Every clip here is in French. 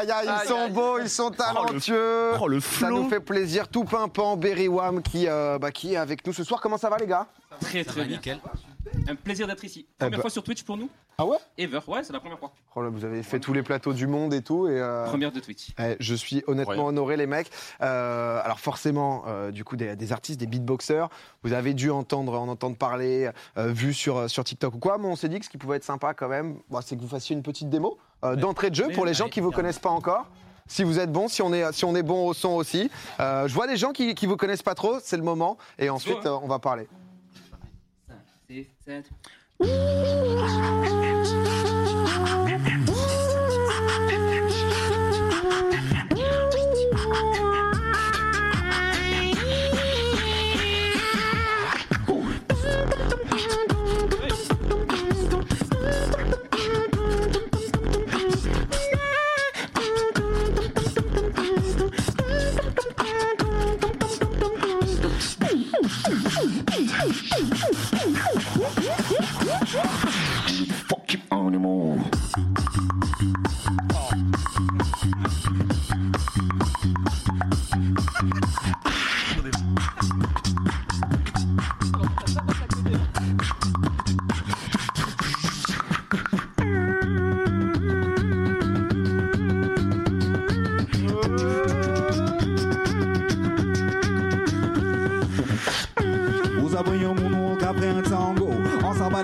aïe, aïe, ils Aïe, sont aïe. beaux, ils sont talentueux. Oh, le Ça nous fait plaisir. Tout pimpant, Berry Wham qui, euh, bah, qui est avec nous ce soir. Comment ça va, les gars? Très très bien. Nickel. Un plaisir d'être ici. Première bah- fois sur Twitch pour nous Ah ouais? Ever, ouais, c'est la première fois. Oh là, Vous avez fait tous les plateaux du monde et tout. Et, euh, Première de Twitch. eh, je suis honnêtement honoré, les mecs. Euh, alors forcément, euh, du coup, des, des artistes, des beatboxers, vous avez dû entendre, en entendre parler, euh, vu sur, sur TikTok ou quoi. Mais on s'est dit que ce qui pouvait être sympa quand même, bah, c'est que vous fassiez une petite démo euh, d'entrée de jeu pour les gens qui vous carrément. connaissent pas encore. Si vous êtes bon, si on est, si on est bon au son aussi. Euh, je vois des gens qui, qui vous connaissent pas trop, c'est le moment. Et ensuite, euh, on va parler. 5, 6, 7.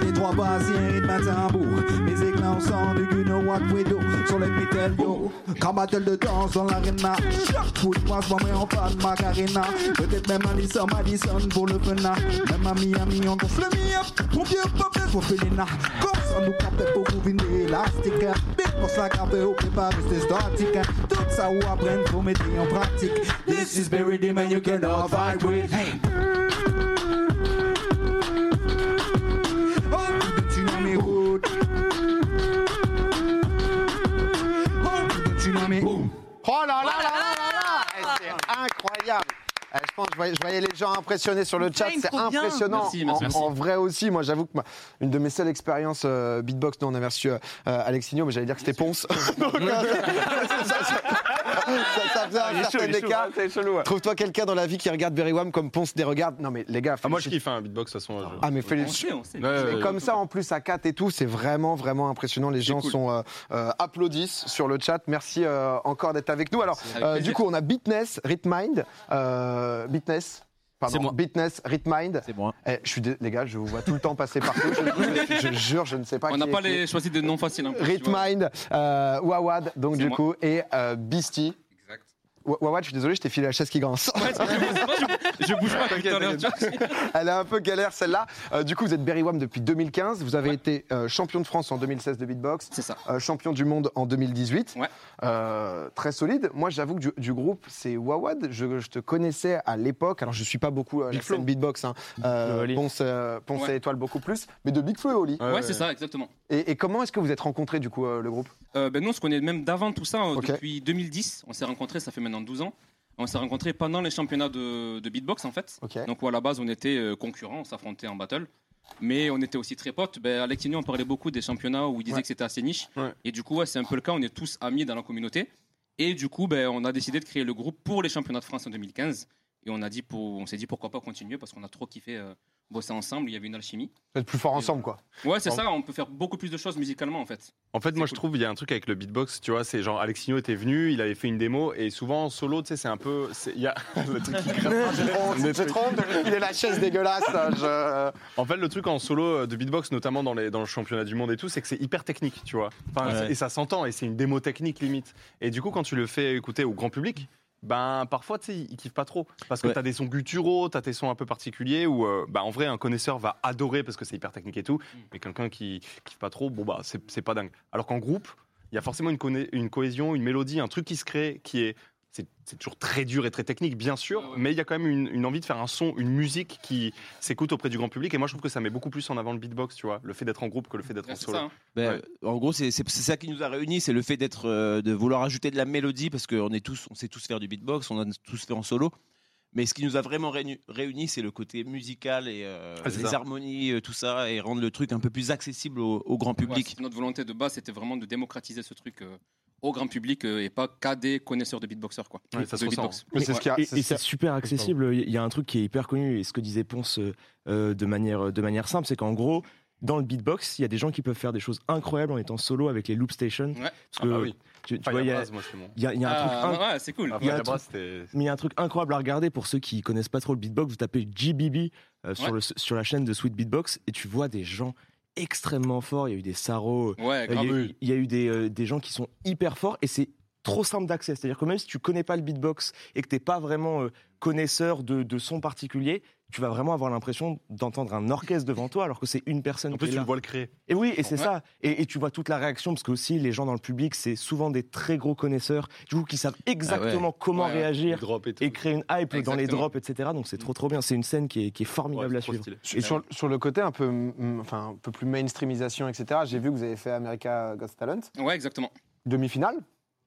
Les trois un rythme à tambour au son du we do Sur les pitels yo. Battle de danse dans l'arena. De poing, moi en fan Macarena. Peut-être même Alissa Madison pour le fena. Même à Miami on gonfle le mi-up Mon vieux peuple pour Felina Comme ça nous capte pour vous venir élastique Big boss la carte au prépa rester statique. Tout ça ou apprendre faut mettre en pratique. This is very the man you cannot fight with. Hey incroyable Eh, je pense, je voyais, je voyais les gens impressionnés sur le chat, c'est impressionnant. Merci, merci, en, merci. en vrai aussi, moi j'avoue que ma- une de mes seules expériences euh, beatbox, nous on avait reçu euh, Alexinho, mais j'allais dire que c'était Ponce. Donc, euh, ça, ça- ça- ça faisait un certain écart. C'est chelou. ouais. Trouve-toi quelqu'un dans la vie qui regarde Berry Wham comme Ponce les regarde. Non mais les gars, Ah, moi, je kiffe un beatbox de toute façon. Ah mais ouais, Et comme ça, en plus, à 4 et tout, c'est vraiment, vraiment impressionnant. Les gens cool. sont euh, euh, applaudissent sur le chat. Merci euh, encore d'être avec nous. Alors, euh, du coup, on a Beatness, Ritmind, euh, Beatness. Pardon, C'est moi. Beatness, Ritmind. C'est moi. Eh, je suis dé- les gars, je vous vois tout le temps passer partout. Je, je jure, je ne sais pas. On n'a pas les, choisi de noms faciles. hein. Ritmind, euh, Wawad, donc du moi. coup, et euh, Beastie. Wawad, je suis désolé, je t'ai filé la chaise qui grince. Ouais, je, je bouge pas. Elle est un peu galère celle-là. Euh, du coup, vous êtes Berry Wham depuis 2015. Vous avez été euh, champion de France en 2016 de beatbox. C'est ça. Euh, champion du monde en 2018. Ouais. Euh, très solide. Moi, j'avoue que du, du groupe, c'est Wawad. Je, je te connaissais à l'époque. Alors, je suis pas beaucoup à Big la scène beatbox. Hein. Euh, Flo et Oli. Ponce, euh, Ponce Ouais. et Étoile beaucoup plus. Mais de Big Flo et Oli. Ouais, c'est ça, exactement. Et, et comment est-ce que vous êtes rencontrés, du coup, euh, le groupe? Euh, ben nous, on se connaît même d'avant tout ça, euh, depuis 2010. On s'est rencontrés, ça fait maintenant 12 ans. On s'est rencontrés pendant les championnats de, de beatbox, en fait. Donc, où, à la base, on était euh, concurrents, on s'affrontait en battle. Mais on était aussi très potes. Ben, Alex Igno, on parlait beaucoup des championnats où il disait Ouais. que c'était assez niche. Ouais. Et du coup, ouais, c'est un peu le cas. On est tous amis dans la communauté. Et du coup, ben, on a décidé de créer le groupe pour les championnats de France en 2015. Et on, a dit pour, on s'est dit pourquoi pas continuer parce qu'on a trop kiffé euh, bosser ensemble. Il y avait une alchimie. Vous êtes plus forts ensemble, quoi. Ouais, c'est ça. On peut faire beaucoup plus de choses musicalement, en fait. En fait, moi, je trouve il y a un truc avec le beatbox, tu vois, c'est genre Alexinho était venu, il avait fait une démo et souvent en solo, tu sais, c'est un peu, c'est- il y a le truc qui lui filer la chaise dégueulasse. Je- En fait, le truc en solo euh, de beatbox, notamment dans, les, dans le championnat du monde et tout, c'est que c'est hyper technique, tu vois. Enfin, Ouais. c'est- Et ça s'entend, et c'est une démo technique limite. Et du coup, quand tu le fais écouter au grand public, ben parfois, tu sais, ils kiffent pas trop. Parce que Ouais. t'as des sons gutturaux, t'as tes sons un peu particuliers, où euh, bah, en vrai, un connaisseur va adorer parce que c'est hyper technique et tout. Mais quelqu'un qui kiffe pas trop, bon, bah, c'est c'est pas dingue. Alors qu'en groupe, il y a forcément une, une cohésion, une mélodie, un truc qui se crée qui est. C'est toujours très dur et très technique, bien sûr, ouais. mais il y a quand même une, une envie de faire un son, une musique qui s'écoute auprès du grand public. Et moi, je trouve que ça met beaucoup plus en avant le beatbox, tu vois, le fait d'être en groupe que le fait d'être en solo. ça. hein. Ben, Ouais. En gros, c'est ça qui nous a réunis, c'est le fait d'être, euh, de vouloir ajouter de la mélodie parce qu'on est tous, on sait tous faire du beatbox, on a tous fait en solo. Mais ce qui nous a vraiment réuni- réunis, c'est le côté musical et euh, Ah, les ça. harmonies, euh, tout ça, et rendre le truc un peu plus accessible au, au grand public. notre volonté de base, c'était vraiment de démocratiser ce truc euh, au grand public euh, et pas qu'à des connaisseurs de beatboxers quoi. Ouais, ça de se ressent. beatbox. Mais c'est ce qui a- Et, c'est et super accessible. Il y a un truc qui est hyper connu et ce que disait Ponce euh, euh, de manière de manière simple, c'est qu'en gros, dans le beatbox, il y a des gens qui peuvent faire des choses incroyables en étant solo avec les loop stations. Ouais. Parce Ah que bah oui. tu, vois, il y a, il y y un truc Ah, inc- ouais, c'est cool. Ah, il y a un Fire Brass, c'était. mais il y a un truc incroyable à regarder pour ceux qui connaissent pas trop le beatbox. Vous tapez GBB euh, sur, le, sur la chaîne de Sweet Beatbox et tu vois des gens extrêmement forts. Il y a eu des Saro, Ouais, euh, il grave. y a eu, il y a eu des, euh, des gens qui sont hyper forts et c'est trop simple d'accès. C'est-à-dire que même si tu connais pas le beatbox et que t'es pas vraiment euh, connaisseur de, de son particulier, tu vas vraiment avoir l'impression d'entendre un orchestre devant toi alors que c'est une personne En qui plus, est tu là. le vois le créer. Et oui, et c'est Ouais. ça. Et, et tu vois toute la réaction, parce que aussi les gens dans le public, c'est souvent des très gros connaisseurs, du coup, qui savent exactement comment Ouais, ouais. réagir et créer une hype dans les drops, etc. Donc c'est trop trop bien. C'est une scène qui est, qui est formidable Ouais, à suivre. stylé. Et sur, sur le côté un peu, mm, enfin, un peu plus mainstreamisation, etc., j'ai vu que vous avez fait America Got Talent. Ouais, exactement. Demi-finale,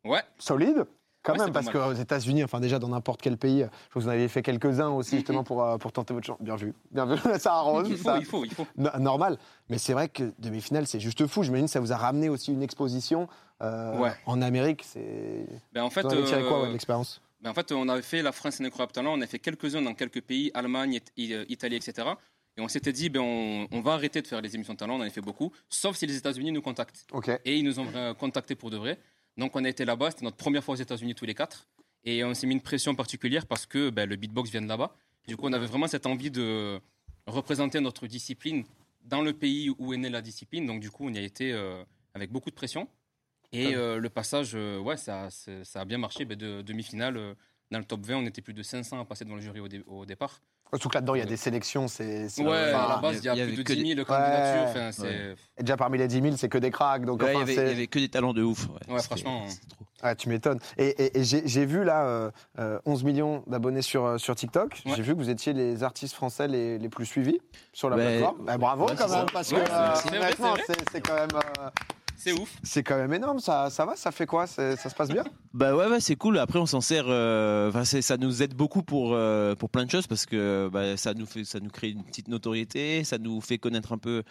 Ouais. solide. Quand Ouais, même, c'est parce qu'aux États-Unis, enfin déjà dans n'importe quel pays, je crois que vous en avez fait quelques-uns aussi justement pour, euh, pour tenter votre chance. Bien vu, bien vu, ça arrose. Il faut, ça- il faut, il faut. No- normal. Mais c'est vrai que demi-finale, c'est juste fou. J'imagine que ça vous a ramené aussi une exposition euh, Ouais. en Amérique. C'est. Ben, en fait, Vous en avez tiré quoi euh, ouais, de l'expérience? Ben, en fait, on avait fait la France et Incroyable Talent, on a fait quelques-uns dans quelques pays, Allemagne, Italie, etc. Et on s'était dit, ben, on, on va arrêter de faire les émissions de talent, on en a fait beaucoup, sauf si les États-Unis nous contactent. Ok. Et ils nous ont contactés pour de vrai. Donc on a été là-bas, c'était notre première fois aux États-Unis tous les quatre. Et on s'est mis une pression particulière parce que ben, le beatbox vient de là-bas. Du coup, on avait vraiment cette envie de représenter notre discipline dans le pays où est née la discipline. Donc du coup, on y a été euh, avec beaucoup de pression. Et euh, le passage, euh, ouais, ça, ça a bien marché. Ben, de demi-finale, dans le top 20, on était plus de 500 à passer devant le jury au, dé- au départ. Surtout que là-dedans, il y a des sélections. C'est. c'est- Ouais, enfin, à la base, il y a, y avait plus de que 10 des- 000 candidatures. Ouais. Enfin, c'est... Et déjà parmi les 10 000, c'est que des cracks. Donc il y enfin, avait- que des talents de ouf. Ouais, franchement. trop. Ah, tu m'étonnes. Et, et- et j'ai j'ai vu là euh, euh, 11 millions d'abonnés sur, euh, sur TikTok. Ouais. J'ai vu que vous étiez les artistes français les, les plus suivis sur la Ouais. plateforme. Bah, bravo Ouais, quand même, parce que euh, honnêtement, c'est c'est c'est quand même, euh, c'est ouf. c'est quand même énorme. Ça, ça va, ça fait quoi Ça se passe bien? Bah ouais, ouais c'est cool. Après, on s'en sert. euh, ça nous aide beaucoup pour euh, pour plein de choses parce que bah, ça nous fait, ça nous crée une petite notoriété, ça nous fait connaître un peu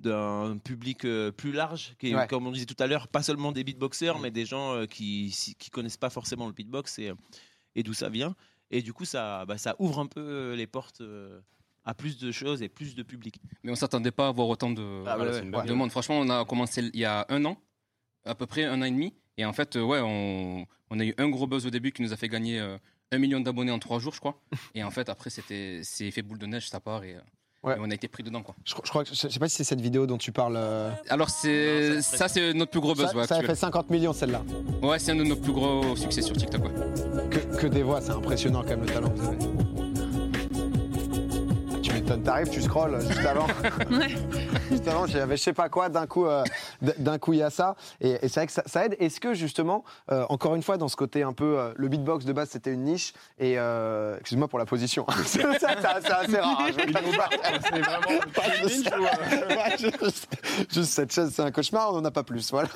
d'un public euh, plus large, qui est, Ouais. comme on disait tout à l'heure, pas seulement des beatboxers, mais des gens euh, qui si- qui connaissent pas forcément le beatbox et et d'où ça vient. Et du coup, ça bah, ça ouvre un peu les portes euh, à plus de choses et plus de public. Mais on s'attendait pas à avoir autant de, Ah, Voilà, ouais, c'est une ouais. belle- de monde. Franchement, on a commencé il y a un an, à peu près un an et demi. Et en fait, ouais, on, on a eu un gros buzz au début qui nous a fait gagner euh, un million d'abonnés en trois jours, je crois. Et en fait, après, c'était c'est effet boule de neige, ça part et, euh, Ouais. et on a été pris dedans, quoi. je, je crois que, je sais pas si c'est cette vidéo dont tu parles. euh, Alors, c'est ça- c'est notre plus gros buzz. ça, ouais, ça a fait 50 millions celle-là. Ouais, c'est un de nos plus gros succès sur TikTok. Ouais. Que, que des voix, c'est impressionnant quand même le talent que vous avez. T'arrives, tu scrolles juste avant. juste avant, j'avais je sais pas quoi, d'un coup, euh, d'un coup il y a ça. Et, et c'est vrai que ça, ça aide. Est-ce que justement, euh, encore une fois, dans ce côté un peu, euh, le beatbox de base c'était une niche. Et euh, excuse-moi pour la position. c'est assez rare. hein. C'est vraiment pas une ninja ou, euh, Ouais, juste, juste cette chaise, c'est un cauchemar, on n'en a pas plus. Voilà.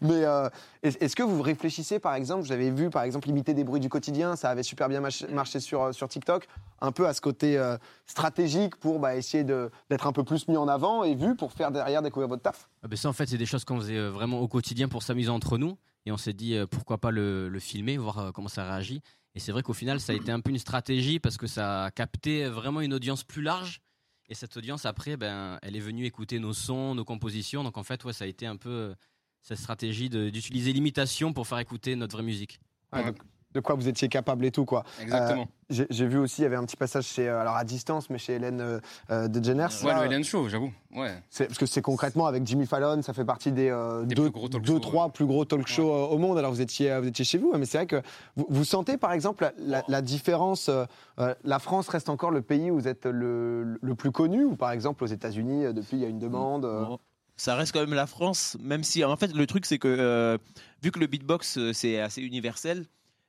Mais euh, est- est-ce que vous réfléchissez, par exemple, vous avez vu, par exemple, imiter des bruits du quotidien, ça avait super bien marché, euh, sur TikTok, un peu à ce côté euh, stratégique pour bah, essayer d'être un peu plus mis en avant et vu pour faire derrière découvrir votre taf Ah ben ça, en fait, c'est des choses qu'on faisait euh, vraiment au quotidien pour s'amuser entre nous. Et on s'est dit, euh, pourquoi pas le, le filmer, voir euh, comment ça réagit. Et c'est vrai qu'au final, ça a été un peu une stratégie parce que ça a capté vraiment une audience plus large. Et cette audience, après, ben, elle est venue écouter nos sons, nos compositions. Donc en fait, ouais, ça a été un peu cette stratégie d'utiliser l'imitation pour faire écouter notre vraie musique. Ouais, Ouais. donc, de quoi vous étiez capable et tout, quoi. Exactement. J'ai j'ai vu aussi, il y avait un petit passage chez, euh, alors à distance, mais chez Hélène euh, euh, de Jenner. ouais, le Hélène Show, j'avoue. Ouais. Parce que c'est concrètement avec Jimmy Fallon, ça fait partie des, euh, Des deux, deux, shows, trois ouais. plus gros talk shows euh, au monde. Alors vous étiez, vous étiez chez vous, hein, mais c'est vrai que vous, vous sentez par exemple la, la- la différence. euh, euh, la France reste encore le pays où vous êtes le, le plus connu, ou par exemple aux États-Unis, euh, depuis il y a une demande. euh, Bon, Ça reste quand même la France, même si en fait le truc c'est que euh, vu que le beatbox euh, c'est assez universel,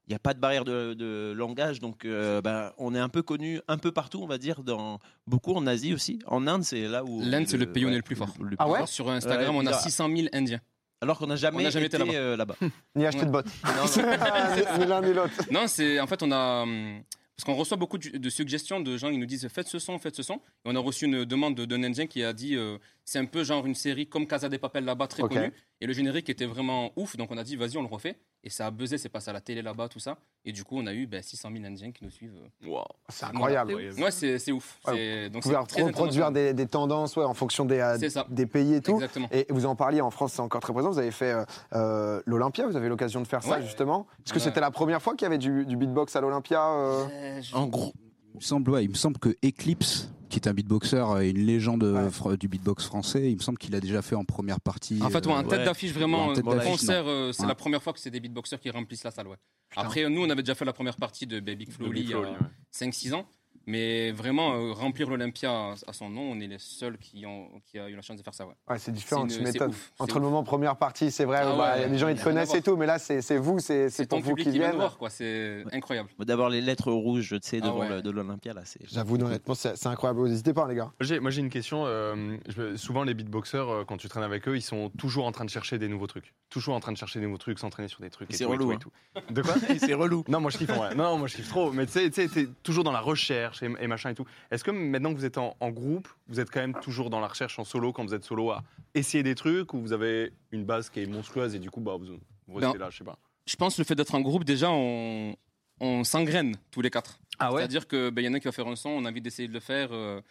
il n'y a pas de barrière de, de langage, donc euh, ben, on est un peu connu un peu partout, on va dire, dans beaucoup en Asie aussi. En Inde, c'est là où L'Inde, c'est le pays où on est le plus fort. Ah ouais Sur Instagram, Ouais, on a bizarre. 600 000 Indiens. Alors qu'on n'a jamais, jamais été, été là-bas. euh. Ni acheter Ouais. de bottes. Non, non. ni l'un ni l'autre. Non, c'est en fait on a hum, Parce qu'on reçoit beaucoup de suggestions de gens qui nous disent faites ce son, faites ce son. Et on a reçu une demande de- d'un Indien qui a dit euh, c'est un peu genre une série comme Casa de Papel là-bas, très connue. Et le générique était vraiment ouf, donc on a dit vas-y, on le refait. Et ça a buzzé, c'est passé à la télé là-bas, tout ça. Et du coup, on a eu ben, 600 000 Indiens qui nous suivent. euh. Wow. C'est incroyable. Ouais, c'est ouf. Ouais, donc Vous pouvez reproduire des, des tendances ouais, en fonction des, euh, des pays et tout. Exactement. Et vous en parliez en France, c'est encore très présent. Vous avez fait euh, l'Olympia, vous avez eu l'occasion de faire ça justement. Est-ce que c'était la première fois qu'il y avait du, du beatbox à l'Olympia euh? Euh, je- En gros, Il me semble, ouais, il me semble que Eclipse, qui est un beatboxer et une légende Ouais. fr- du beatbox français, il me semble qu'il a déjà fait en première partie. En fait, ouais, en euh, tête ouais. d'affiche, vraiment, Ouais, en euh, concert, euh, c'est Ouais. la première fois que c'est des beatboxers qui remplissent la salle. Ouais. Après, nous, on avait déjà fait la première partie de Baby Flowly il y a ouais. 5-6 ans. Mais vraiment, euh, remplir l'Olympia à, son nom, on est les seuls qui ont qui a eu la chance de faire ça. Ouais. Ouais, c'est différent, tu m'étonnes. Entre ouf. le moment première partie, c'est vrai, Ah bah, ouais, les gens ils te connaissent et tout, mais là c'est c'est vous, c'est c'est C'est ton pour vous qui viennent. C'est incroyable. d'avoir les lettres rouges, tu sais, Ah devant de l'Olympia, là, c'est. J'avoue, honnêtement, c'est c'est incroyable. N'hésitez pas, les gars. Moi, j'ai- une question. euh, souvent les beatboxers, euh, quand tu traînes avec eux, ils sont toujours en train de chercher des nouveaux trucs. Toujours en train de chercher des nouveaux trucs, s'entraîner sur des trucs. et C'est tout, et relou, tout, et tout. De quoi c'est relou. Non, moi je kiffe. Non, moi je kiffe trop. Mais tu sais, tu sais, t'es toujours dans la recherche et, et machin et tout. Est-ce que maintenant que vous êtes en, en groupe, vous êtes quand même toujours dans la recherche en solo quand vous êtes solo à essayer des trucs ou vous avez une base qui est monstrueuse et du coup, bah, vous, vous restez Ben, là, je sais pas. Je pense que le fait d'être en groupe, déjà, on, on s'engraine tous les quatre. Ah C'est-à-dire qu'il ben, y en a qui va faire un son, on a envie d'essayer de le faire. euh,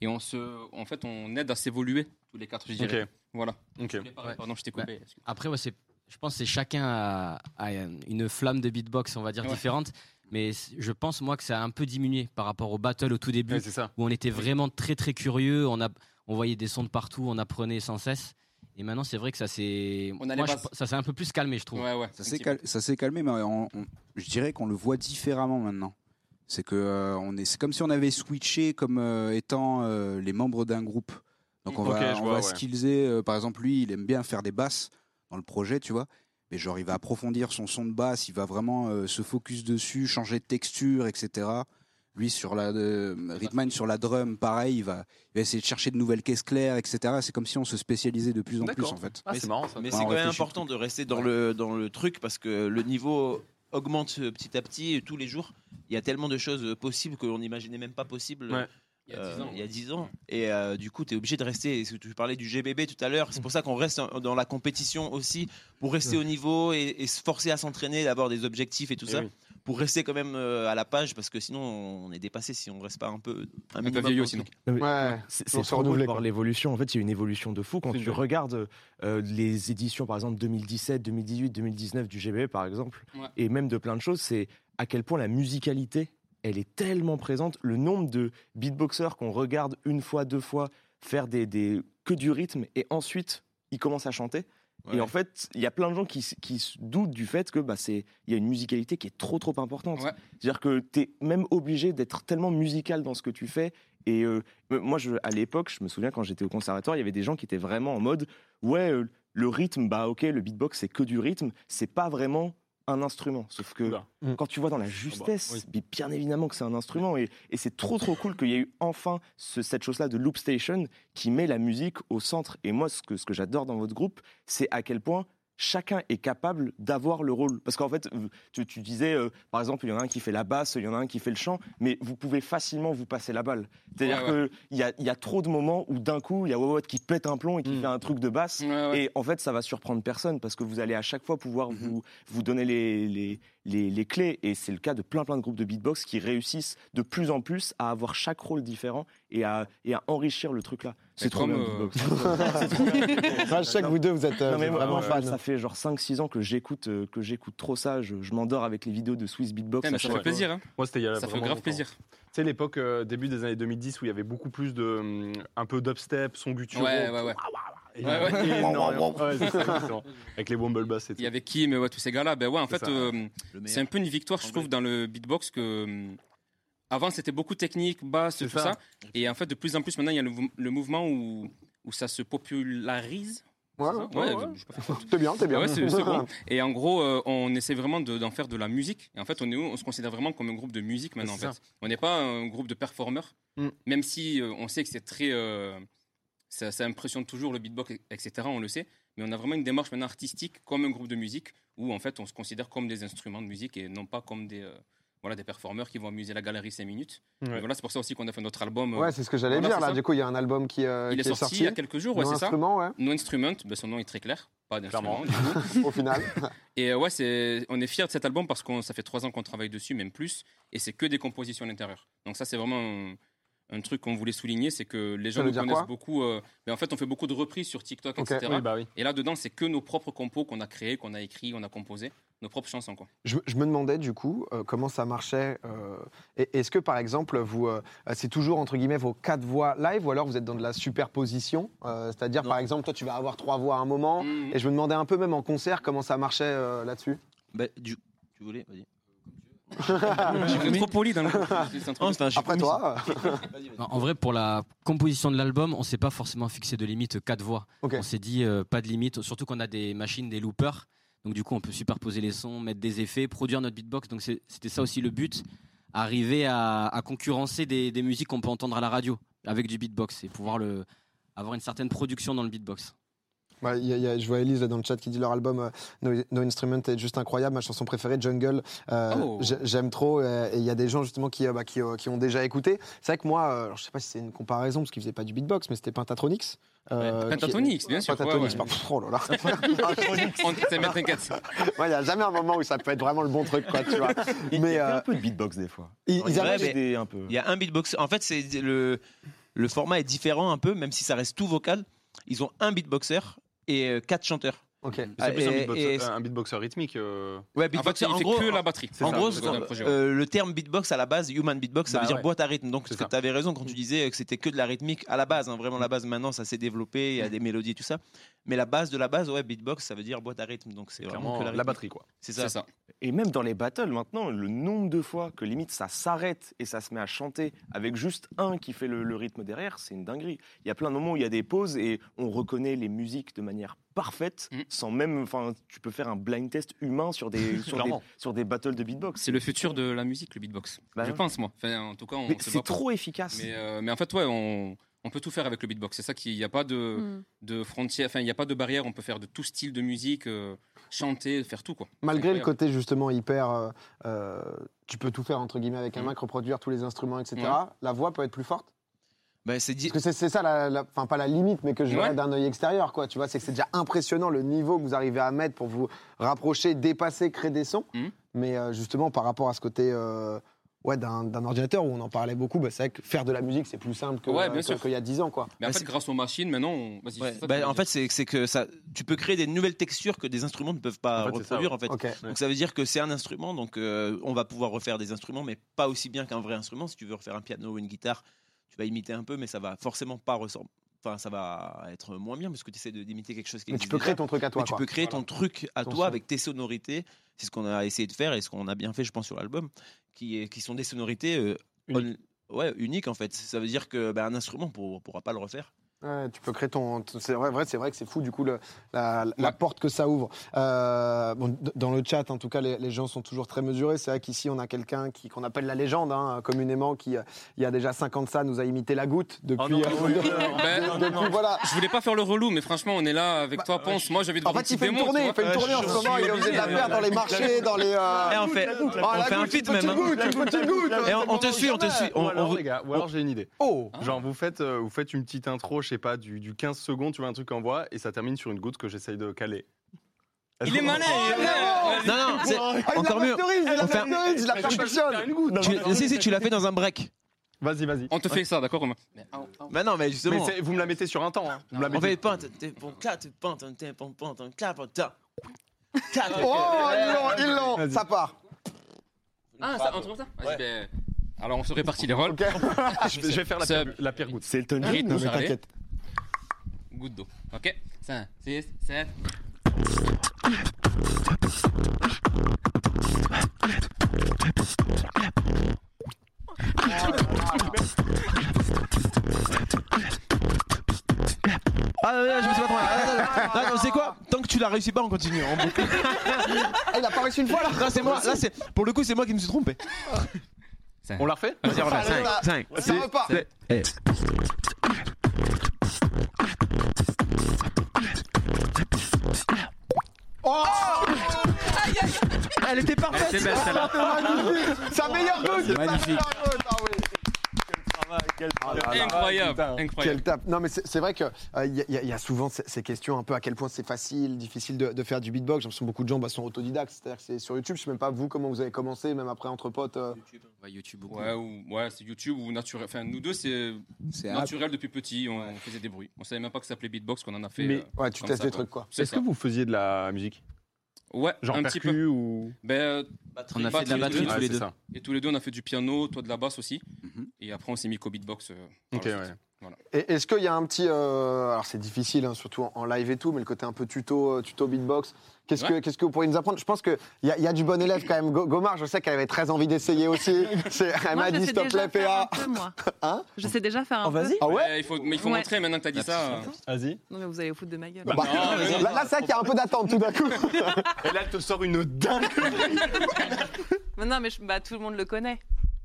et on se, en fait, on aide à s'évoluer tous les quatre, je dirais. Voilà. ok. Je voulais parler, Ouais. Pardon, je t'ai coupé. Après, ouais, c'est, je pense que c'est chacun a, a une flamme de beatbox, on va dire, Ouais. différente. Mais je pense, moi, que ça a un peu diminué par rapport au battle au tout début, Ouais, c'est ça. où on était vraiment très, très curieux. On, a, on voyait des sons de partout, on apprenait sans cesse. Et maintenant, c'est vrai que ça s'est, ça s'est un peu plus calmé, je trouve. Ouais, ouais. Ça s'est cal- calmé, mais on- on- je dirais qu'on le voit différemment maintenant. C'est que euh, on est, c'est comme si on avait switché comme euh, étant euh, les membres d'un groupe. Donc on Ok, va, je on vois, va ouais. skillser. euh, par exemple, lui, il aime bien faire des basses dans le projet, tu vois. Mais genre, il va approfondir son son de basse, il va vraiment euh, se focus dessus, changer de texture, etc. Lui sur la euh, Ritman sur la drum, pareil, il va, il va essayer de chercher de nouvelles caisses claires, etc. C'est comme si on se spécialisait de plus en plus D'accord. en fait. Ah, Mais c'est marrant ça. Mais Ouais, c'est on quand même réfléchit important de rester dans, le, dans le truc parce que le niveau augmente petit à petit et tous les jours. Il y a tellement de choses possibles qu'on n'imaginait même pas possible. Ouais. Il y a euh, 10 ans. il y a 10 ans. Et euh, du coup, tu es obligé de rester. Tu parlais du GBB tout à l'heure. C'est pour ça qu'on reste dans la compétition aussi, pour rester au niveau et, et se forcer à s'entraîner, d'avoir des objectifs et tout Eh ça, oui. Pour rester quand même euh, à la page, parce que sinon, on est dépassé si on reste pas un peu. Un, peu vieillot, sinon. Ouais. C'est trop beau de voir l'évolution. En fait, il y a une évolution de fou quand tu vrai. regardes euh, les éditions, par exemple 2017, 2018, 2019 du GBE, par exemple, Ouais. et même de plein de choses. C'est à quel point la musicalité, elle est tellement présente. Le nombre de beatboxers qu'on regarde une fois, deux fois faire des, des que du rythme et ensuite ils commencent à chanter. Et en fait, il y a plein de gens qui, se doutent du fait que bah, c'est il y a une musicalité qui est trop trop importante. Ouais. C'est-à-dire que tu es même obligé d'être tellement musical dans ce que tu fais. Et euh, moi, je, à l'époque, je me souviens quand j'étais au conservatoire, il y avait des gens qui étaient vraiment en mode ouais, euh, le rythme, bah ok, le beatbox c'est que du rythme, c'est pas vraiment un instrument. Sauf que Oula. quand tu vois dans la justesse, oui. mais bien évidemment que c'est un instrument. Et, et c'est trop trop cool qu'il y ait eu enfin ce- cette chose-là de Loop Station qui met la musique au centre. Et moi, ce que, ce que j'adore dans votre groupe, c'est à quel point chacun est capable d'avoir le rôle. Parce qu'en fait, tu, tu disais, euh, par exemple, il y en a un qui fait la basse, il y en a un qui fait le chant, mais vous pouvez facilement vous passer la balle. C'est-à-dire Ouais, qu'il y a, il y a trop de moments où d'un coup, il y a Wawat qui pète un plomb et qui Mm. fait un truc de basse. Ouais. Et en fait, ça va surprendre personne parce que vous allez à chaque fois pouvoir Mhm. vous, vous donner les, les, les, les clés. Et c'est le cas de plein plein de groupes de beatbox qui réussissent de plus en plus à avoir chaque rôle différent et à, et à enrichir le truc là. C'est Mais trop bien. euh. Ah, je sais que vous deux, vous êtes euh, Non, mais vraiment fans. Ça fait genre 5-6 ans que j'écoute euh, que j'écoute trop ça. Je, je m'endors avec les vidéos de Swiss Beatbox. À ça fait plaisir. Hein. Moi, c'était il y a Ça fait grave longtemps. plaisir. Tu sais, l'époque, euh, début des années 2010, où il y avait beaucoup plus de. hum, un peu d'upstep, son guttural. Ouais, ouais, ouais. Et- Ouais, ouais. Avec les Womble Bass et tout. Il y avait qui, mais ouais, tous ces gars-là. Ben ouais, en C'est fait, euh, c'est un peu une victoire, je trouve, dans le beatbox que. hum, Avant, c'était beaucoup technique, basse, tout ça. ça. Et en fait, de plus en plus, maintenant, il y a le, mou- le mouvement où, où ça se popularise. Ouais, c'est ouais, ouais. T'es bien, t'es bien. Ah ouais, c'est c'est bon. Et en gros, euh, on essaie vraiment de- d'en faire de la musique. Et en fait, on, est, où? On se considère vraiment comme un groupe de musique maintenant. c'est en fait. On n'est pas un groupe de performeurs, Mm. même si euh, on sait que c'est très. euh, ça, ça impressionne toujours le beatbox, etc. On le sait. Mais on a vraiment une démarche maintenant artistique comme un groupe de musique où en fait on se considère comme des instruments de musique et non pas comme des. euh, voilà, des performeurs qui vont amuser la galerie 5 minutes. Ouais. Voilà, c'est pour ça aussi qu'on a fait notre album. euh, Ouais, c'est ce que j'allais dire là. ça. Du coup, il y a un album qui, euh, il est sorti, il y a quelques jours, ouais, c'est ça. ouais, No Instrument, ben, son nom est très clair, pas d'instrument. Au final. Et euh, ouais, c'est, on est fiers de cet album parce que ça fait trois ans qu'on travaille dessus, même plus, et c'est que des compositions à l'intérieur. Donc ça, c'est vraiment un, un truc qu'on voulait souligner, c'est que les gens nous connaissent beaucoup. euh, mais en fait, on fait beaucoup de reprises sur TikTok, Ok, etc. Oui, bah oui. Et là dedans, c'est que nos propres compos qu'on a créés, qu'on a écrits, qu'on a composés, nos propres chansons quoi. Je, je me demandais du coup euh, comment ça marchait. euh, Est-ce que par exemple, vous, euh, c'est toujours entre guillemets vos quatre voix live ou alors vous êtes dans de la superposition euh, C'est-à-dire par exemple, toi tu vas avoir trois voix à un moment. Mhm. Et je me demandais un peu même en concert comment ça marchait euh, là-dessus? Bah, du... Tu voulais? Vas-y. Trop poli dans le groupe. C'est un truc Non, de- c'était un chip Après toi, euh, En vrai, pour la composition de l'album, on s'est pas forcément fixé de limite quatre voix. On s'est dit euh, pas de limite, surtout qu'on a des machines, des loopers. Donc du coup, on peut superposer les sons, mettre des effets, produire notre beatbox. Donc c'était ça aussi le but, arriver à, à concurrencer des, des musiques qu'on peut entendre à la radio avec du beatbox et pouvoir le, avoir une certaine production dans le beatbox. Bah, il y a- il y a- je vois Elise là, dans le chat qui dit leur album euh, no, No Instrument est juste incroyable. Ma chanson préférée, Jungle, euh, Oh. j'ai- j'aime trop. euh, et il y a des gens justement qui, euh, bah, qui, euh, qui ont déjà écouté. C'est vrai que moi, euh, alors, je sais pas si c'est une comparaison parce qu'ils faisaient pas du beatbox, mais c'était Pentatonix. euh, Pentatonix, bien sûr. Pentatonix, ouais, ouais. pardon. Oh là là. On- t'inquiète. Il n'y a jamais un moment où ça peut être vraiment le bon truc, quoi, tu vois. Il Mais y a euh, un peu de beatbox des fois. ils, Il ils y a un peu. Il y a un beatbox. En fait, c'est le, le format est différent un peu, même si ça reste tout vocal. Ils ont un beatboxer et euh, quatre chanteurs. Ok. C'est plus un Et- beatboxer, et- un beatboxer rythmique. euh, Ouais, En fait, beatboxer. il En fait gros, que la batterie. En ça, gros, ça. euh, le terme beatbox à la base, human beatbox, ça Bah veut dire ouais. boîte à rythme. Donc, tu avais raison quand tu disais que c'était que de la rythmique à la base. hein, vraiment, la base, maintenant, ça s'est développé, il y a des mélodies et tout ça. Mais la base de la base, ouais, beatbox, ça veut dire boîte à rythme. Donc, c'est vraiment Clairement, que la, batterie, quoi. C'est ça. C'est ça. Et même dans les battles maintenant, le nombre de fois que limite ça s'arrête et ça se met à chanter avec juste un qui fait le, le rythme derrière, c'est une dinguerie. Il y a plein de moments où il y a des pauses et on reconnaît les musiques de manière parfaite, Mm. sans même, enfin, tu peux faire un blind test humain sur des sur des, sur des battles de beatbox. C'est le futur de la musique, le beatbox. Bah je ouais. pense moi. Enfin, en tout cas, c'est pas trop efficace. Mais, euh, mais en fait, ouais, on, on peut tout faire avec le beatbox. C'est ça qu'il n'y a pas de, Mm. de frontières, enfin, il n'y a pas de barrière. On peut faire de tout style de musique, euh, chanter, faire tout quoi. Malgré le côté justement hyper, euh, tu peux tout faire entre guillemets avec un Mhm. Mac, reproduire tous les instruments, etc. La voix peut être plus forte. Bah, c'est dit- Parce que c'est- ça, la, la- enfin pas la limite, mais que je verrais Ouais. d'un œil extérieur, quoi. Tu vois, c'est que c'est déjà impressionnant le niveau que vous arrivez à mettre pour vous rapprocher, dépasser, créer des sons. Mhm. Mais euh, justement, par rapport à ce côté. euh, Ouais, d'un ordinateur où on en parlait beaucoup, bah, c'est vrai que faire de la musique c'est plus simple Ouais, bien que- qu'il y a 10 ans. Quoi. Mais en Bah, fait, c'est- grâce aux machines, maintenant, on... Ouais, bah, en fait, c'est que ça, tu peux créer des nouvelles textures que des instruments ne peuvent pas En fait, c'est ça, reproduire. En fait. Donc ça veut dire que c'est un instrument, donc euh, on va pouvoir refaire des instruments, mais pas aussi bien qu'un vrai instrument. Si tu veux refaire un piano ou une guitare, tu vas imiter un peu, mais ça va forcément pas ressembler. Enfin, ça va être moins bien parce que tu essaies d'imiter quelque chose qui Mais tu peux déjà. créer ton truc à toi. Mais tu quoi. peux créer Voilà. ton truc à Ton toi son. avec tes sonorités. C'est ce qu'on a essayé de faire et ce qu'on a bien fait, je pense, sur l'album, qui, est- qui sont des sonorités euh, Uniques. on- ouais, uniques en fait. Ça veut dire que bah, un instrument ne pourra pas le refaire. Ouais, tu peux créer ton. C'est vrai, vrai, c'est vrai que c'est fou du coup le- la, la Ouais. porte que ça ouvre. Euh, bon, dans le chat, en tout cas, les, les gens sont toujours très mesurés. C'est vrai qu'ici, on a quelqu'un qui qu'on appelle la légende, hein, communément, qui euh, il y a déjà 50 ça nous a imité la goutte depuis. Oh euh, Ben, voilà. Je voulais pas faire le relou, mais franchement, on est là avec toi, Ponce. Moi, de En fait, il fait une tournée, il fait une tournée en ce moment. Il faisait de la obligé. perte dans les marchés, dans les. euh, Et on fait, on la fait un feat même. Et on, te suit, on te suit. Ou alors, on- les gars, ou alors j'ai une idée. Oh. Genre, vous faites, vous faites une petite intro, je sais pas, du, du 15 secondes, tu vois, un truc en voix, et ça termine sur une goutte que j'essaye de caler. Il est malin. il est malin. Non, non, c'est Ah, il encore mieux. il la perfectionne. Tu, si, si, tu l'as fait dans un break. Vas-y, vas-y. On te fait ça, d'accord Romain Mais, ah, ah. Bah non, mais justement. vous me la mettez sur un temps. Hein. Vous me la On mettez-. Oh, ils l'ont, ils l'ont. Ça part. Ah, ça, on comme ça Vas-y, ben, Alors, on se répartit les rôles. Je, vais, faire la pire, goutte. C'est Elton John. T'inquiète. Goutte d'eau. Ok? 5, 6, 7. Ah, non, non, je me suis pas trompé. Ah, non, non, non, non, c'est quoi? Tant que tu l'as réussi pas, on continue. On boucle. Ah, il a pas réussi une fois là. Là, c'est moi. Là, c'est pour le coup, c'est moi qui me suis trompé. On la refait? Vas-y, Romain, Allez, 5. ça- Ça repart. Oh Elle était parfaite. C'est belle celle-là. C'est un meilleur goût Magnifique. Ah oui. Ah là là. Incroyable, Quel incroyable. tape. Non, mais c'est vrai qu'il y, a- y a souvent ces, ces questions un peu à quel point c'est facile, difficile de, de faire du beatbox. J'ai l'impression que beaucoup de gens bah, sont autodidactes, c'est-à-dire que c'est sur YouTube. Je sais même pas vous comment vous avez commencé, même après entre potes. euh. Ouais, YouTube beaucoup. Ouais, ou, ouais c'est YouTube ou naturel. Enfin, nous deux, c'est naturel depuis petit. On faisait des bruits. On savait même pas que ça s'appelait beatbox, qu'on en a fait. Mais- euh, Ouais, tu testes ça, des quoi. trucs quoi. C'est Est-ce que vous faisiez de la musique Ouais, Genre un petit peu. ou Ben, euh, On a fait de la Batterie, tous les deux. ça. et tous les deux, on a fait du piano, toi de la basse aussi. Mhm. Et après, on s'est mis qu'au beatbox. euh, Ok, ouais. Et Est-ce qu'il y a un petit. euh, alors c'est difficile, hein, surtout en, live et tout, mais le côté un peu tuto, euh, tuto beatbox. Qu'est-ce que, qu'est-ce que vous pourriez nous apprendre? Je pense qu'il y, a- il y a du bon élève quand même. Go- Gomar, je sais qu'elle avait très envie d'essayer aussi. Elle m'a je dit sais s'il te déjà plaît, faire un PA. peu, moi. Hein? Je sais déjà faire un Oh, peu. vas-y. Ah ouais? Ouais, il faut, mais il faut Ouais. montrer maintenant que tu as dit ça. euh, Vas-y. Non, mais vous allez vous foutre de ma gueule. Bah, non, là, là, c'est vrai qu'il y a un peu d'attente tout d'un coup. Et là, elle te sort une dingue. Mais non, mais je- bah, tout le monde le connaît.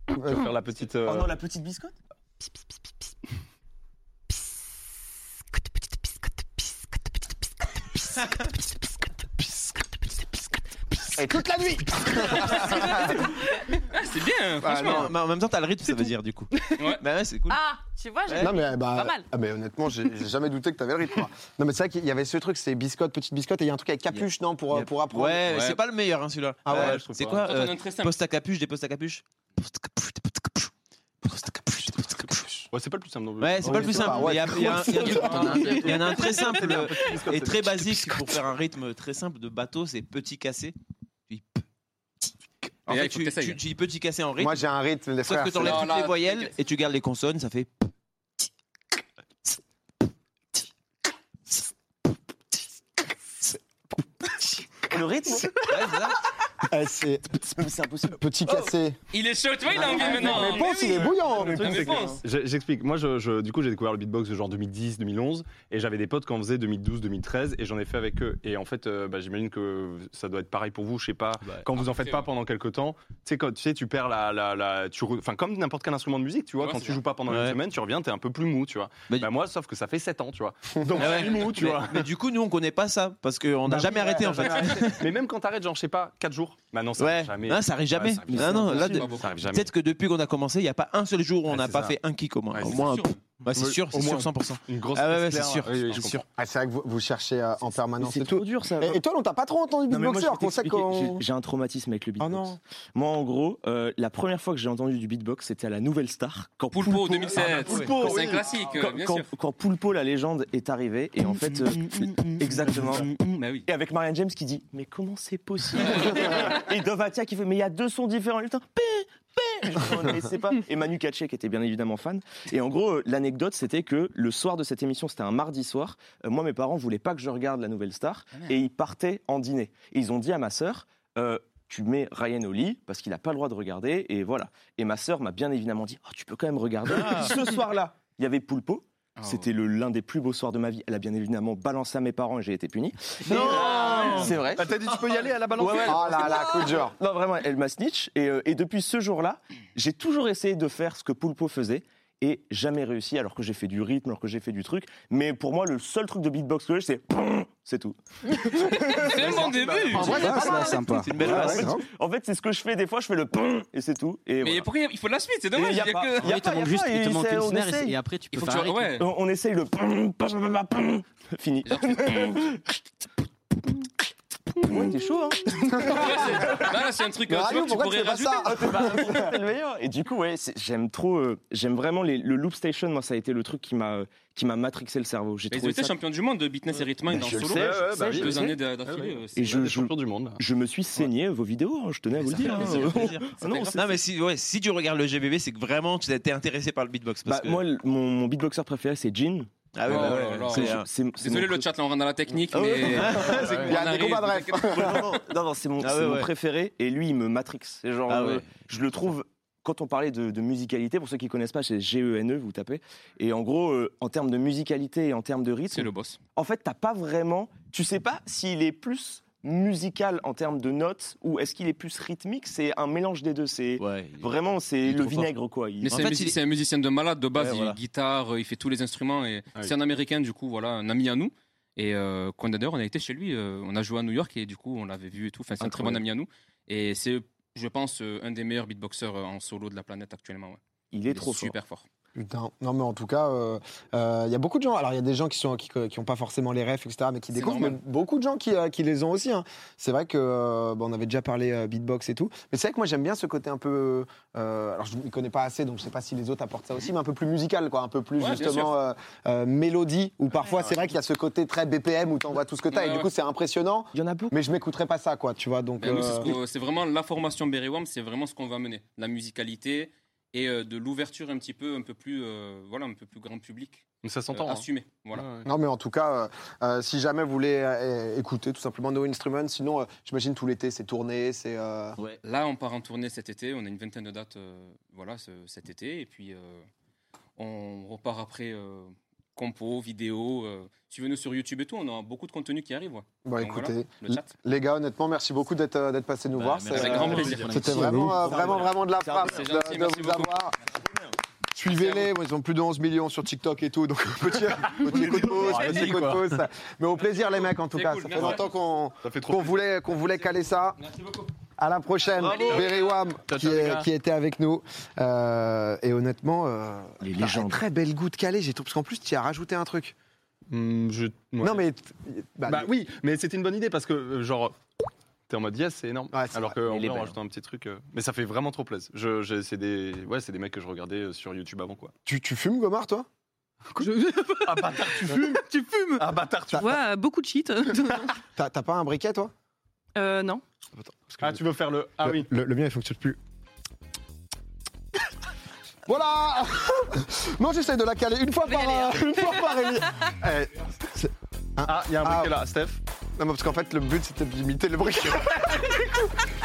Tu vas faire la petite. euh, Oh non, la petite biscotte? Et toute la nuit c'est bien, franchement. Mais en même temps, t'as le rythme, ça veut dire du coup. Ouais. Bah ouais, c'est cool. Ah, tu vois, j'ai Non mais bah, Pas mal. ah, mais honnêtement, j'ai j'ai jamais douté que t'avais le rythme. moi. Non mais c'est vrai qu'il y avait ce truc, c'est biscotte, petite biscotte, et il y a un truc avec capuche, non, pour, pour apprendre. Ouais, Ouais. c'est pas le meilleur hein, celui-là. Ah ouais, Euh, je trouve C'est pas. quoi euh, très simple. Poste à capuche, des postes à capuche? Poste à capuche, des postes à capuche. Poste à capuche, des postes à capuche. Ouais, c'est pas le plus simple non. Ouais, c'est Oh, pas le plus simple. Il y a- il y a un- il y a du- il y en a un très simple euh, et très basique pour faire un rythme très simple de bateau, c'est petit cassé. En fait, tu, que tu- tu dis petit cassé en rythme, Moi j'ai un rythme, les sauf frères. que tu enlèves Non, toutes les voyelles et tu gardes les consonnes, ça fait. Le rythme Ouais, c'est ça. Eh, c'est C'est impossible. petit cassé. Il est chaud, tu vois, il a envie maintenant. Mais pense, il est bouillant. Le truc, Ah, mais c'est que- pense. j'ai- J'explique. Moi, je, je- du coup, j'ai découvert le beatbox genre 2010, 2011, et j'avais des potes qui en faisaient 2012, 2013, et j'en ai fait avec eux. Et en fait, euh, bah, j'imagine que ça doit être pareil pour vous. Je sais pas. quand vous en faites pas pendant quelques temps, tu sais, quand tu sais, tu perds la, la, la- tu, re- enfin, comme n'importe quel instrument de musique, tu vois, Ouais, quand c'est tu joues pas pendant Ouais. une semaine, tu reviens, t'es un peu plus mou, tu vois. Bah, Bah, moi, sauf que ça fait 7 ans, tu vois. Donc, Ah ouais. je suis mou, tu mais, vois. mais du coup, nous, on connaît pas ça parce qu'on n'a Bah jamais arrêté en fait. jamais arrêté. Mais même quand t'arrêtes, genre, je sais pas, 4 jours. Bah non, ça Ouais, jamais. non, ça arrive jamais. Ouais, ça arrive non, là, de- peut-être que depuis qu'on a commencé, il n'y a pas un seul jour où on n'a pas ça. fait un kick au moins. Ouais, au moins, ouais, c'est sûr, au c'est sûr, moins. 100%. Une grosse Ah ouais, caisse ouais, c'est sûr. Oui, oui. Ah, c'est vrai que vous, vous cherchez euh, en permanence C'est trop dur ça. Et, et toi, on t'a pas trop entendu je beatboxer. J'ai- un traumatisme avec le Oh beatbox. non. Moi, en gros, euh, la première fois que j'ai entendu du beatbox, c'était à la Nouvelle Star. Quand Poulpo 2007. Poulpo, C'est un oui. classique, quand, bien quand- sûr. quand Poulpo, la légende, est arrivée, et en fait, euh, exactement. Bah oui. Et avec Marianne James qui dit Mais comment c'est possible Et Dovatia qui fait Mais il y a deux sons différents. Et le temps. Je pas. Et Manu Katché qui était bien évidemment fan. Et en gros, euh, l'anecdote, c'était que le soir de cette émission, c'était un mardi soir. euh, moi, mes parents voulaient pas que je regarde la Nouvelle Star. Ah, et ils partaient en dîner. Et ils ont dit à ma sœur euh, tu mets Ryan au lit parce qu'il n'a pas le droit de regarder et voilà. Et ma sœur m'a bien évidemment dit oh, tu peux quand même regarder. Ce soir-là, il y avait Poulpo. Ah, C'était le l'un des plus beaux soirs de ma vie. Elle a bien évidemment balancé à mes parents et j'ai été puni. Non C'est vrai. Ah, T'as dit, tu peux y aller à la balance Ouais, ouais. Oh là là, coup de genre. Non, vraiment, elle m'a snitch. Et, euh, et depuis ce jour-là, j'ai toujours essayé de faire ce que Poulpo faisait et jamais réussi, alors que j'ai fait du rythme, alors que j'ai fait du truc. Mais pour moi, le seul truc de beatbox que j'ai, c'est c'est tout. C'est bon début. En vrai, c'est sympa. C'est une belle Ouais. En fait, c'est ce que je fais des fois, je fais le et c'est tout. Et Mais voilà. pourquoi il faut de la suite? C'est dommage. y a il y a pas- que- y a Il te pas- y a manque juste, il te manque une snare et- et après tu Il peux faire tu. Ouais. On, on essaye le fini. Genre, tu- Ouais, t'es chaud, hein Là, là, c'est un truc euh, tu Radio, vois, que tu pourquoi pourrais tu fais pas rajouter. ça C'est le meilleur. Et du coup, ouais, j'aime trop, euh, j'aime vraiment les- le loop station. Moi, ça a été le truc qui m'a, euh, qui m'a matrixé le cerveau. J'ai ils trouvé ça. champions du monde de beatness et rhythm Bah, dans je le le solo. bah Deux années d'a- d'affilée. c'est- Et je, du monde. je me suis saigné vos vidéos. hein, je tenais à vous le dire. hein. Ah non, mais si, ouais, si tu regardes le GBB, c'est que vraiment tu étais intéressé par le beatbox. Bah, moi, mon beatboxer préféré, c'est Jean. Ah oui, Oh bah là ouais, c'est- C'est- c'est- c'est Désolé mon le chat, là on rentre dans la technique, Ah mais. Il y a des combats de non, non, non, non, c'est mon, Ah c'est ouais, mon ouais. préféré et lui il me matrix. C'est genre, Ah euh, ouais. je le trouve. Quand on parlait de, de musicalité, pour ceux qui connaissent pas, c'est G-E-N-E, vous tapez. Et en gros, euh, en termes de musicalité et en termes de C'est rythme, le boss. en fait, t'as pas vraiment. Tu sais pas s'il est plus musical en termes de notes ou est-ce qu'il est plus rythmique? C'est un mélange des deux. C'est Ouais, vraiment c'est le fort. vinaigre quoi. Il- Mais En c'est un, il un musicien de malade de base, Ouais, il voilà. guitare, euh, il fait tous les instruments et Ah oui. c'est un américain du coup, voilà, un ami à nous. Et euh, qu'on a d'ailleurs, on a été chez lui, euh, on a joué à New York et du coup on l'avait vu et tout. Enfin, c'est un très bon ami à nous. Et c'est, je pense, euh, un des meilleurs beatboxers en solo de la planète actuellement. ouais. Il est trop fort. super fort. Putain, non mais en tout cas, euh, euh, il y a beaucoup de gens. Alors il y a des gens qui sont qui, qui ont pas forcément les refs, etc., mais qui découvrent. Mais beaucoup de gens qui, euh, qui les ont aussi. hein. C'est vrai que euh, bon, on avait déjà parlé euh, beatbox et tout, mais c'est vrai que moi j'aime bien ce côté un peu. euh, alors je ne connais pas assez, donc je sais pas si les autres apportent ça aussi, mais un peu plus musical, quoi, un peu plus Ouais, justement euh, euh, mélodie. Ou parfois c'est vrai qu'il y a ce côté très BPM où t'envoies tout ce que t'as, Ouais, et du coup c'est impressionnant. Il y en a beaucoup. Mais je m'écouterais pas ça, quoi, tu vois. Donc Ben, c'est ce vraiment la formation Berrywam, c'est vraiment ce qu'on va mener. La musicalité et euh, de l'ouverture un petit peu, un peu plus, euh, voilà, un peu plus grand public. Mais ça Euh, s'entend. hein. assumé. Voilà. Ouais, ouais. Non, mais en tout cas, euh, euh, si jamais vous voulez euh, écouter tout simplement No Instruments, sinon, euh, j'imagine tout l'été, c'est tourné, c'est. euh, Là, on part en tournée cet été. On a une vingtaine de dates euh, voilà, ce- cet été. Et puis, euh, on repart après euh, compo, vidéo. euh. Suivez-nous sur YouTube et tout. On a beaucoup de contenu qui arrive. ouais. Bah Donc, écoutez, voilà, le les gars, honnêtement, merci beaucoup d'être euh, d'être passés nous Bah, voir. euh, grand plaisir. C'était vraiment, euh, vraiment, vraiment de la C'est de, de merci vous beaucoup. avoir. Suivez-les, ils ont plus de 11 millions sur TikTok et tout, donc petit, petit coup de pouce, Ouais, petit coup de pouce. Mais au plaisir les mecs en tout cas, cool, ça fait longtemps qu'on plaisir. voulait, qu'on voulait caler ça. Merci beaucoup. À la prochaine, Ciao, qui, est- qui était avec nous. Euh, et honnêtement, euh, Les bah, légendes. très belle goût de calé, j'ai trouvé, parce qu'en plus tu y as rajouté un truc. Je- ouais. Non mais. bah, Bah oui, mais c'était une bonne idée parce que, euh, genre, t'es en mode yes, c'est énorme. Ouais, Alors vrai, en rajoutant un petit truc. euh, Mais ça fait vraiment trop plaisir. Je, je- c'est des, ouais, c'est des mecs que je regardais sur YouTube avant, quoi. tu, tu fumes Gomard toi? Ah bâtard, tu fumes? Tu fumes? Ah bâtard, tu Ouais, beaucoup de cheat. T'as t'as pas un briquet toi? Euh, non. Parce que Ah, tu veux faire le. Ah le, oui. Le, le mien il fonctionne plus. Voilà Non, j'essaie de la caler une fois par, aller, une fois par émi- Eh, Ah, il y a un Ah. briquet là, Steph. Non, mais parce qu'en fait, le but c'était d'imiter le briquet.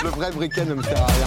le vrai briquet ne me sert à rien.